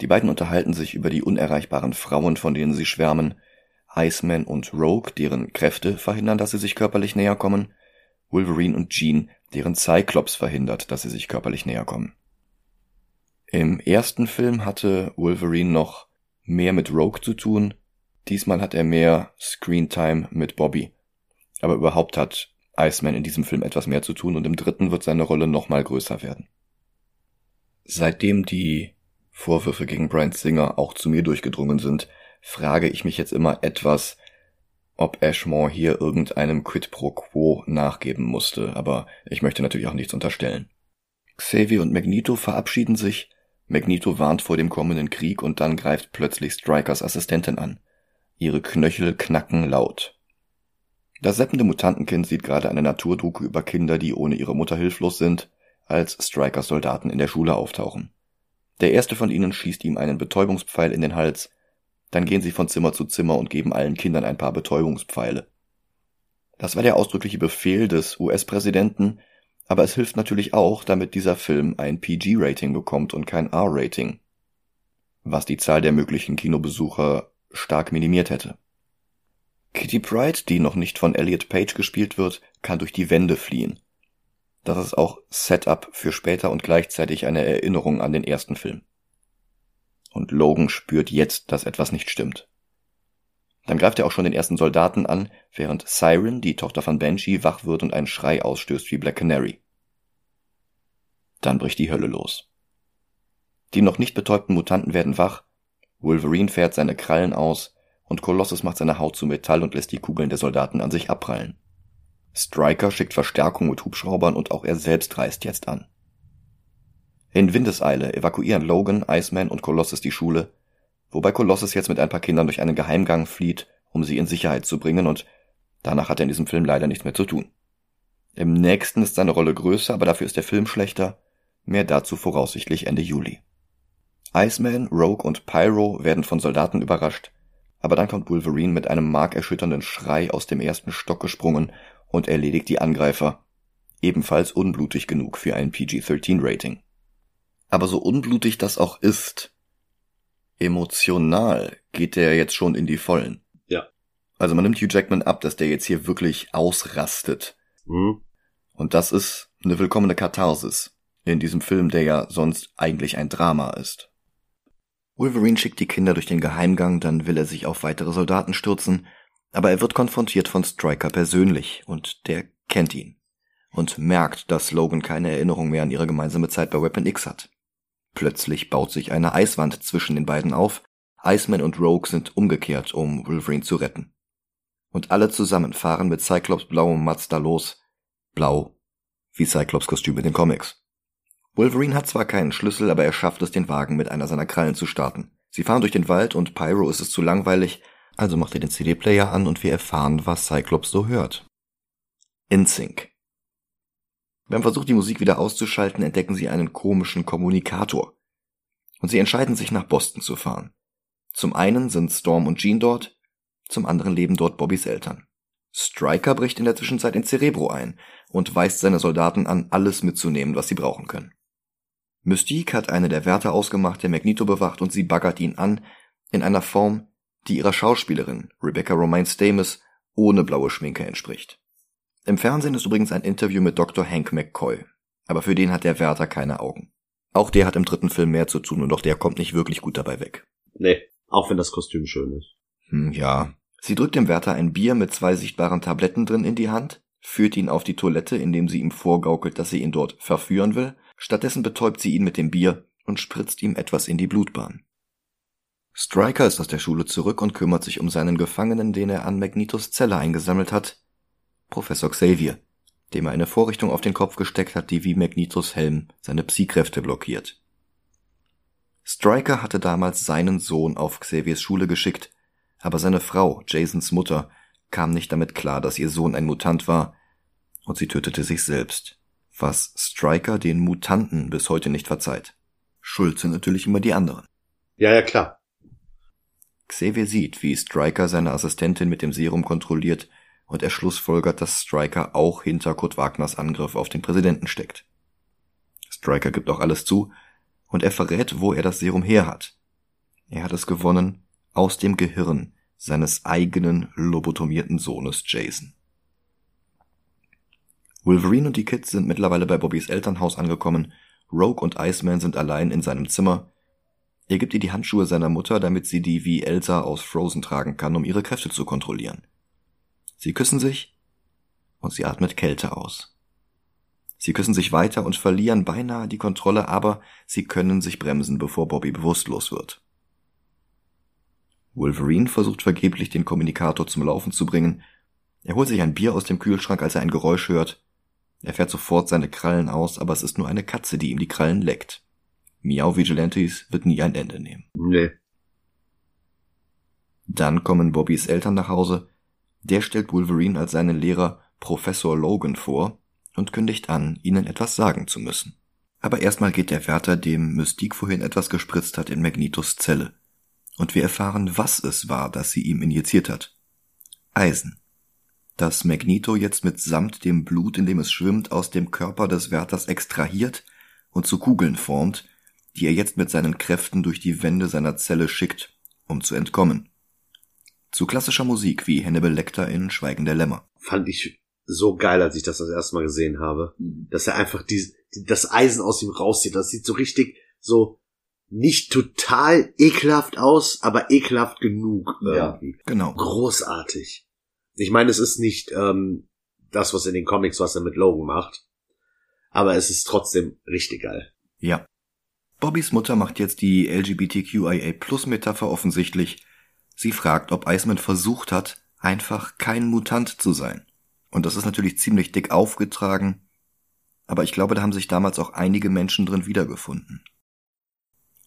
Die beiden unterhalten sich über die unerreichbaren Frauen, von denen sie schwärmen, Iceman und Rogue, deren Kräfte verhindern, dass sie sich körperlich näher kommen, Wolverine und Jean, deren Cyclops verhindert, dass sie sich körperlich näher kommen. Im ersten Film hatte Wolverine noch mehr mit Rogue zu tun, Diesmal hat er mehr Screentime mit Bobby. Aber überhaupt hat Iceman in diesem Film etwas mehr zu tun und im dritten wird seine Rolle nochmal größer werden. Seitdem die Vorwürfe gegen Brian Singer auch zu mir durchgedrungen sind, frage ich mich jetzt immer etwas, ob Ashmore hier irgendeinem Quid pro Quo nachgeben musste, aber ich möchte natürlich auch nichts unterstellen. Xavier und Magneto verabschieden sich, Magneto warnt vor dem kommenden Krieg und dann greift plötzlich Strikers Assistentin an. Ihre Knöchel knacken laut. Das seppende Mutantenkind sieht gerade eine Naturdoku über Kinder, die ohne ihre Mutter hilflos sind, als Strikers Soldaten in der Schule auftauchen. Der erste von ihnen schießt ihm einen Betäubungspfeil in den Hals, dann gehen sie von Zimmer zu Zimmer und geben allen Kindern ein paar Betäubungspfeile. Das war der ausdrückliche Befehl des US-Präsidenten, aber es hilft natürlich auch, damit dieser Film ein PG-Rating bekommt und kein R-Rating, was die Zahl der möglichen Kinobesucher stark minimiert hätte. Kitty Pride, die noch nicht von Elliot Page gespielt wird, kann durch die Wände fliehen. Das ist auch Setup für später und gleichzeitig eine Erinnerung an den ersten Film. Und Logan spürt jetzt, dass etwas nicht stimmt. Dann greift er auch schon den ersten Soldaten an, während Siren, die Tochter von Banshee, wach wird und einen Schrei ausstößt wie Black Canary. Dann bricht die Hölle los. Die noch nicht betäubten Mutanten werden wach, Wolverine fährt seine Krallen aus und Colossus macht seine Haut zu Metall und lässt die Kugeln der Soldaten an sich abprallen. Striker schickt Verstärkung mit Hubschraubern und auch er selbst reist jetzt an. In Windeseile evakuieren Logan, Iceman und Colossus die Schule, wobei Colossus jetzt mit ein paar Kindern durch einen Geheimgang flieht, um sie in Sicherheit zu bringen und danach hat er in diesem Film leider nichts mehr zu tun. Im nächsten ist seine Rolle größer, aber dafür ist der Film schlechter, mehr dazu voraussichtlich Ende Juli. Iceman, Rogue und Pyro werden von Soldaten überrascht, aber dann kommt Wolverine mit einem markerschütternden Schrei aus dem ersten Stock gesprungen und erledigt die Angreifer, ebenfalls unblutig genug für ein PG-13-Rating. Aber so unblutig das auch ist, emotional geht der jetzt schon in die Vollen. Ja. Also man nimmt Hugh Jackman ab, dass der jetzt hier wirklich ausrastet. Mhm. Und das ist eine willkommene Katharsis in diesem Film, der ja sonst eigentlich ein Drama ist. Wolverine schickt die Kinder durch den Geheimgang, dann will er sich auf weitere Soldaten stürzen, aber er wird konfrontiert von Stryker persönlich und der kennt ihn und merkt, dass Logan keine Erinnerung mehr an ihre gemeinsame Zeit bei Weapon X hat. Plötzlich baut sich eine Eiswand zwischen den beiden auf. Iceman und Rogue sind umgekehrt, um Wolverine zu retten. Und alle zusammen fahren mit Cyclops blauem Mazda los. Blau, wie Cyclops Kostüm in den Comics. Wolverine hat zwar keinen Schlüssel, aber er schafft es, den Wagen mit einer seiner Krallen zu starten. Sie fahren durch den Wald und Pyro ist es zu langweilig, also macht er den CD-Player an und wir erfahren, was Cyclops so hört. InSync. Beim Versuch, die Musik wieder auszuschalten, entdecken sie einen komischen Kommunikator. Und sie entscheiden sich, nach Boston zu fahren. Zum einen sind Storm und Jean dort, zum anderen leben dort Bobbys Eltern. Striker bricht in der Zwischenzeit in Cerebro ein und weist seine Soldaten an, alles mitzunehmen, was sie brauchen können. Mystique hat eine der Wärter ausgemacht, der Magneto bewacht und sie baggert ihn an, in einer Form, die ihrer Schauspielerin, Rebecca Romaine Stamus, ohne blaue Schminke entspricht. Im Fernsehen ist übrigens ein Interview mit Dr. Hank McCoy. Aber für den hat der Wärter keine Augen. Auch der hat im dritten Film mehr zu tun und auch der kommt nicht wirklich gut dabei weg. Nee, auch wenn das Kostüm schön ist. Hm, ja. Sie drückt dem Wärter ein Bier mit zwei sichtbaren Tabletten drin in die Hand, führt ihn auf die Toilette, indem sie ihm vorgaukelt, dass sie ihn dort verführen will. Stattdessen betäubt sie ihn mit dem Bier und spritzt ihm etwas in die Blutbahn. Striker ist aus der Schule zurück und kümmert sich um seinen Gefangenen, den er an Magnetos Zelle eingesammelt hat, Professor Xavier, dem er eine Vorrichtung auf den Kopf gesteckt hat, die wie Magnetos Helm seine Psi-Kräfte blockiert. Stryker hatte damals seinen Sohn auf Xaviers Schule geschickt, aber seine Frau, Jasons Mutter, kam nicht damit klar, dass ihr Sohn ein Mutant war, und sie tötete sich selbst, was Stryker den Mutanten bis heute nicht verzeiht. Schuld sind natürlich immer die anderen. Ja, ja, klar. Xavier sieht, wie Stryker seine Assistentin mit dem Serum kontrolliert und er schlussfolgert, dass Stryker auch hinter Kurt Wagners Angriff auf den Präsidenten steckt. Stryker gibt auch alles zu und er verrät, wo er das Serum her hat. Er hat es gewonnen aus dem Gehirn seines eigenen lobotomierten Sohnes Jason. Wolverine und die Kids sind mittlerweile bei Bobbys Elternhaus angekommen, Rogue und Iceman sind allein in seinem Zimmer. Er gibt ihr die Handschuhe seiner Mutter, damit sie die wie Elsa aus Frozen tragen kann, um ihre Kräfte zu kontrollieren. Sie küssen sich und sie atmet Kälte aus. Sie küssen sich weiter und verlieren beinahe die Kontrolle, aber sie können sich bremsen, bevor Bobby bewusstlos wird. Wolverine versucht vergeblich, den Kommunikator zum Laufen zu bringen. Er holt sich ein Bier aus dem Kühlschrank, als er ein Geräusch hört. Er fährt sofort seine Krallen aus, aber es ist nur eine Katze, die ihm die Krallen leckt. Miau Vigilantes wird nie ein Ende nehmen. Nee. Dann kommen Bobbys Eltern nach Hause. Der stellt Wolverine als seinen Lehrer Professor Logan vor und kündigt an, ihnen etwas sagen zu müssen. Aber erstmal geht der Wärter, dem Mystique vorhin etwas gespritzt hat, in Magnetos Zelle. Und wir erfahren, was es war, das sie ihm injiziert hat. Eisen. Das Magneto jetzt mitsamt dem Blut, in dem es schwimmt, aus dem Körper des Wärters extrahiert und zu Kugeln formt, die er jetzt mit seinen Kräften durch die Wände seiner Zelle schickt, um zu entkommen. Zu klassischer Musik wie Hannibal Lecter in Schweigen der Lämmer. Fand ich so geil, als ich das das erste Mal gesehen habe. Mhm. Dass er einfach die, das Eisen aus ihm rauszieht. Das sieht so richtig so nicht total ekelhaft aus, aber ekelhaft genug Ja. irgendwie. Genau. Großartig. Ich meine, es ist nicht ähm, das, was in den Comics, was er mit Logan macht. Aber es ist trotzdem richtig geil. Ja. Bobbys Mutter macht jetzt die LGBTQIA-Plus-Metapher offensichtlich. Sie fragt, ob Iceman versucht hat, einfach kein Mutant zu sein. Und das ist natürlich ziemlich dick aufgetragen, aber ich glaube, da haben sich damals auch einige Menschen drin wiedergefunden.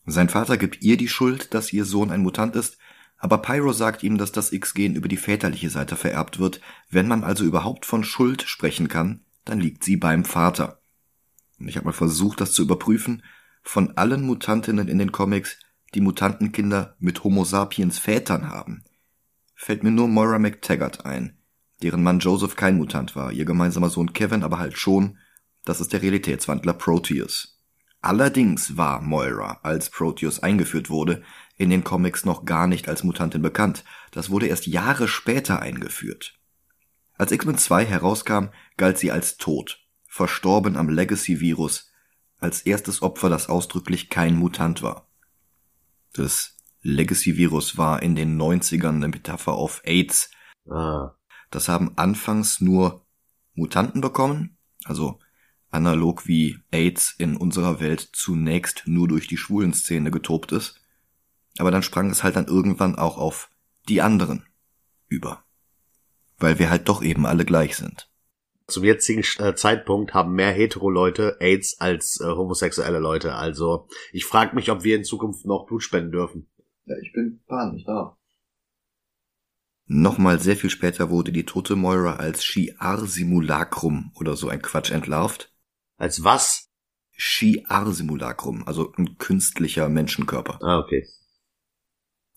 Sein Vater gibt ihr die Schuld, dass ihr Sohn ein Mutant ist, aber Pyro sagt ihm, dass das X-Gen über die väterliche Seite vererbt wird. Wenn man also überhaupt von Schuld sprechen kann, dann liegt sie beim Vater. Und ich habe mal versucht, das zu überprüfen. Von allen Mutantinnen in den Comics, die Mutantenkinder mit Homo sapiens Vätern haben, fällt mir nur Moira McTaggart ein, deren Mann Joseph kein Mutant war, ihr gemeinsamer Sohn Kevin aber halt schon. Das ist der Realitätswandler Proteus. Allerdings war Moira, als Proteus eingeführt wurde, in den Comics noch gar nicht als Mutantin bekannt. Das wurde erst Jahre später eingeführt. Als X-Men 2 herauskam, galt sie als tot, verstorben am Legacy-Virus, als erstes Opfer, das ausdrücklich kein Mutant war. Das Legacy-Virus war in den 90ern eine Metapher auf AIDS. Ah. Das haben anfangs nur Mutanten bekommen, also analog wie AIDS in unserer Welt zunächst nur durch die schwulen Szene getobt ist. Aber dann sprang es halt dann irgendwann auch auf die anderen über. Weil wir halt doch eben alle gleich sind. Zum jetzigen äh, Zeitpunkt haben mehr Hetero-Leute AIDS als äh, homosexuelle Leute. Also ich frage mich, ob wir in Zukunft noch Blut spenden dürfen. Ja, ich bin gar nicht da. Nochmal sehr viel später wurde die tote Moira als Shi'ar-Simulacrum oder so ein Quatsch entlarvt. Als was? Shi'ar-Simulacrum, also ein künstlicher Menschenkörper. Ah, okay.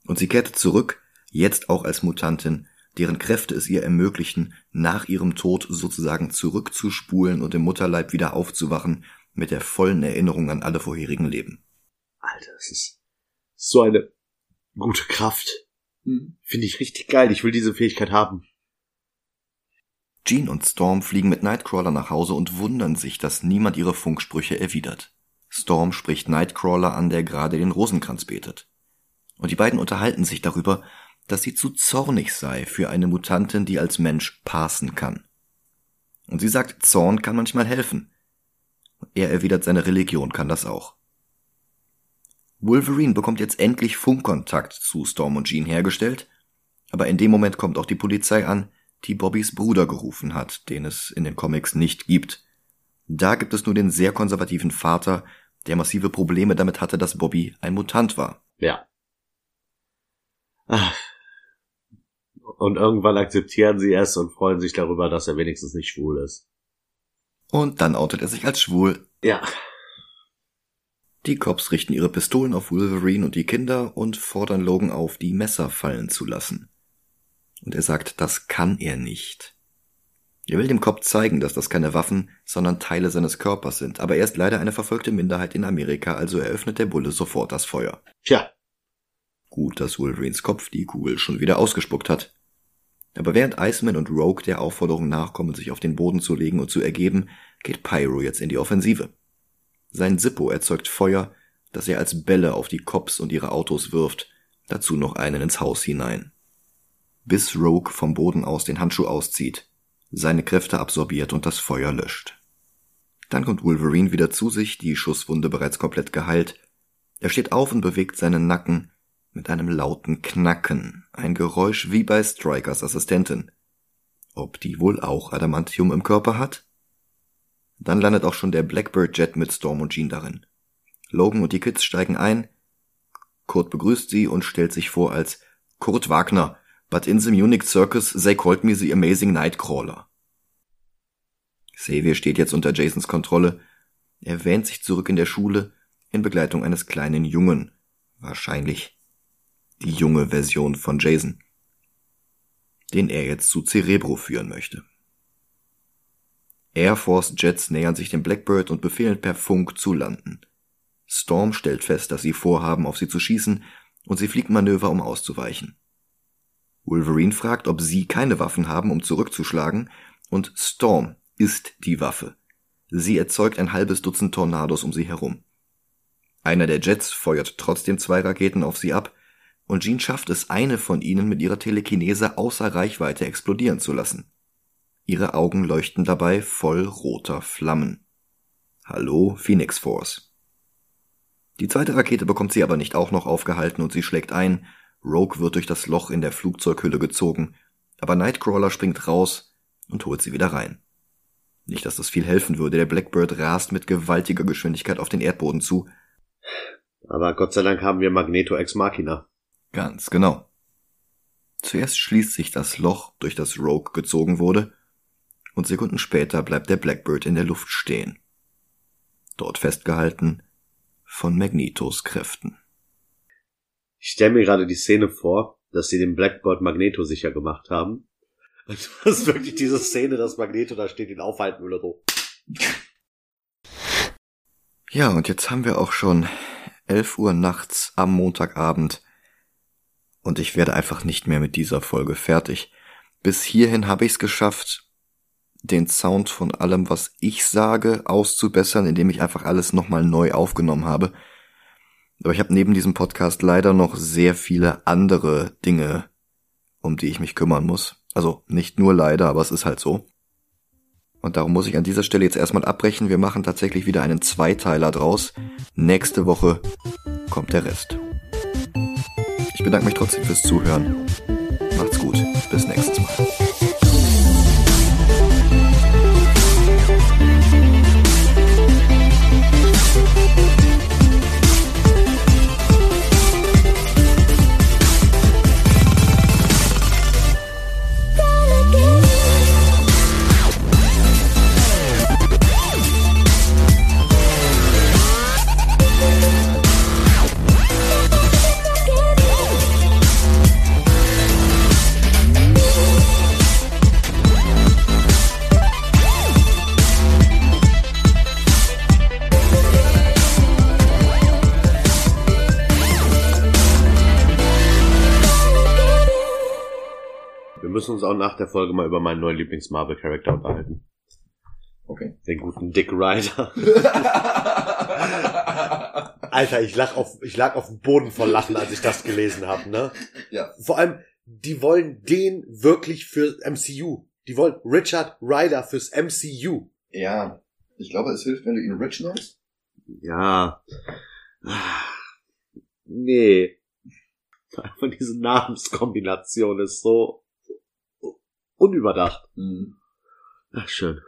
Und sie kehrte zurück, jetzt auch als Mutantin, deren Kräfte es ihr ermöglichten, nach ihrem Tod sozusagen zurückzuspulen und im Mutterleib wieder aufzuwachen, mit der vollen Erinnerung an alle vorherigen Leben. Alter, das ist so eine gute Kraft. Mhm. Finde ich richtig geil. Ich will diese Fähigkeit haben. Jean und Storm fliegen mit Nightcrawler nach Hause und wundern sich, dass niemand ihre Funksprüche erwidert. Storm spricht Nightcrawler an, der gerade den Rosenkranz betet. Und die beiden unterhalten sich darüber, dass sie zu zornig sei für eine Mutantin, die als Mensch passen kann. Und sie sagt, Zorn kann manchmal helfen. Er erwidert, seine Religion kann das auch. Wolverine bekommt jetzt endlich Funkkontakt zu Storm und Jean hergestellt, aber in dem Moment kommt auch die Polizei an, die Bobbys Bruder gerufen hat, den es in den Comics nicht gibt. Da gibt es nur den sehr konservativen Vater, der massive Probleme damit hatte, dass Bobby ein Mutant war. Ja. Ah. Und irgendwann akzeptieren sie es und freuen sich darüber, dass er wenigstens nicht schwul ist. Und dann outet er sich als schwul. Ja. Die Cops richten ihre Pistolen auf Wolverine und die Kinder und fordern Logan auf, die Messer fallen zu lassen. Und er sagt, das kann er nicht. Er will dem Cop zeigen, dass das keine Waffen, sondern Teile seines Körpers sind, aber er ist leider eine verfolgte Minderheit in Amerika, also eröffnet der Bulle sofort das Feuer. Tja. Gut, dass Wolverines Kopf die Kugel schon wieder ausgespuckt hat. Aber während Iceman und Rogue der Aufforderung nachkommen, sich auf den Boden zu legen und zu ergeben, geht Pyro jetzt in die Offensive. Sein Zippo erzeugt Feuer, das er als Bälle auf die Cops und ihre Autos wirft, dazu noch einen ins Haus hinein. Bis Rogue vom Boden aus den Handschuh auszieht, seine Kräfte absorbiert und das Feuer löscht. Dann kommt Wolverine wieder zu sich, die Schusswunde bereits komplett geheilt. Er steht auf und bewegt seinen Nacken mit einem lauten Knacken, ein Geräusch wie bei Strikers Assistentin. Ob die wohl auch Adamantium im Körper hat? Dann landet auch schon der Blackbird Jet mit Storm und Jean darin. Logan und die Kids steigen ein. Kurt begrüßt sie und stellt sich vor als Kurt Wagner, but in the Munich Circus they called me the Amazing Nightcrawler. Xavier steht jetzt unter Jasons Kontrolle. Er wähnt sich zurück in der Schule in Begleitung eines kleinen Jungen. Wahrscheinlich die junge Version von Jason, den er jetzt zu Cerebro führen möchte. Air Force Jets nähern sich dem Blackbird und befehlen per Funk zu landen. Storm stellt fest, dass sie vorhaben, auf sie zu schießen, und sie fliegt Manöver, um auszuweichen. Wolverine fragt, ob sie keine Waffen haben, um zurückzuschlagen, und Storm ist die Waffe. Sie erzeugt ein halbes Dutzend Tornados um sie herum. Einer der Jets feuert trotzdem zwei Raketen auf sie ab, und Jean schafft es, eine von ihnen mit ihrer Telekinese außer Reichweite explodieren zu lassen. Ihre Augen leuchten dabei voll roter Flammen. Hallo, Phoenix Force. Die zweite Rakete bekommt sie aber nicht auch noch aufgehalten und sie schlägt ein. Rogue wird durch das Loch in der Flugzeughülle gezogen, aber Nightcrawler springt raus und holt sie wieder rein. Nicht, dass das viel helfen würde, der Blackbird rast mit gewaltiger Geschwindigkeit auf den Erdboden zu. Aber Gott sei Dank haben wir Magneto Ex Machina. Ganz genau. Zuerst schließt sich das Loch, durch das Rogue gezogen wurde, und Sekunden später bleibt der Blackbird in der Luft stehen. Dort festgehalten von Magnetos Kräften. Ich stelle mir gerade die Szene vor, dass sie den Blackbird Magneto sicher gemacht haben. Und das ist wirklich diese Szene, dass Magneto da steht, ihn aufhalten will oder so. Ja, und jetzt haben wir auch schon 11 Uhr nachts am Montagabend und ich werde einfach nicht mehr mit dieser Folge fertig. Bis hierhin habe ich es geschafft, den Sound von allem, was ich sage, auszubessern, indem ich einfach alles nochmal neu aufgenommen habe. Aber ich habe neben diesem Podcast leider noch sehr viele andere Dinge, um die ich mich kümmern muss. Also nicht nur leider, aber es ist halt so. Und darum muss ich an dieser Stelle jetzt erstmal abbrechen. Wir machen tatsächlich wieder einen Zweiteiler draus. Nächste Woche kommt der Rest. Ich bedanke mich trotzdem fürs Zuhören. Auch nach der Folge mal über meinen neuen Lieblings-Marvel-Charakter unterhalten. Okay. Den guten Dick Ryder. Alter, ich lag auf, ich lag auf dem Boden vor Lachen, als ich das gelesen habe, ne? Ja. Vor allem, die wollen den wirklich für MCU. Die wollen Richard Ryder fürs MCU. Ja. Ich glaube, es hilft, wenn du ihn Rich nennst. Ja. Nee. Einfach diese Namenskombination ist so unüberdacht. Mhm. Ach, schön.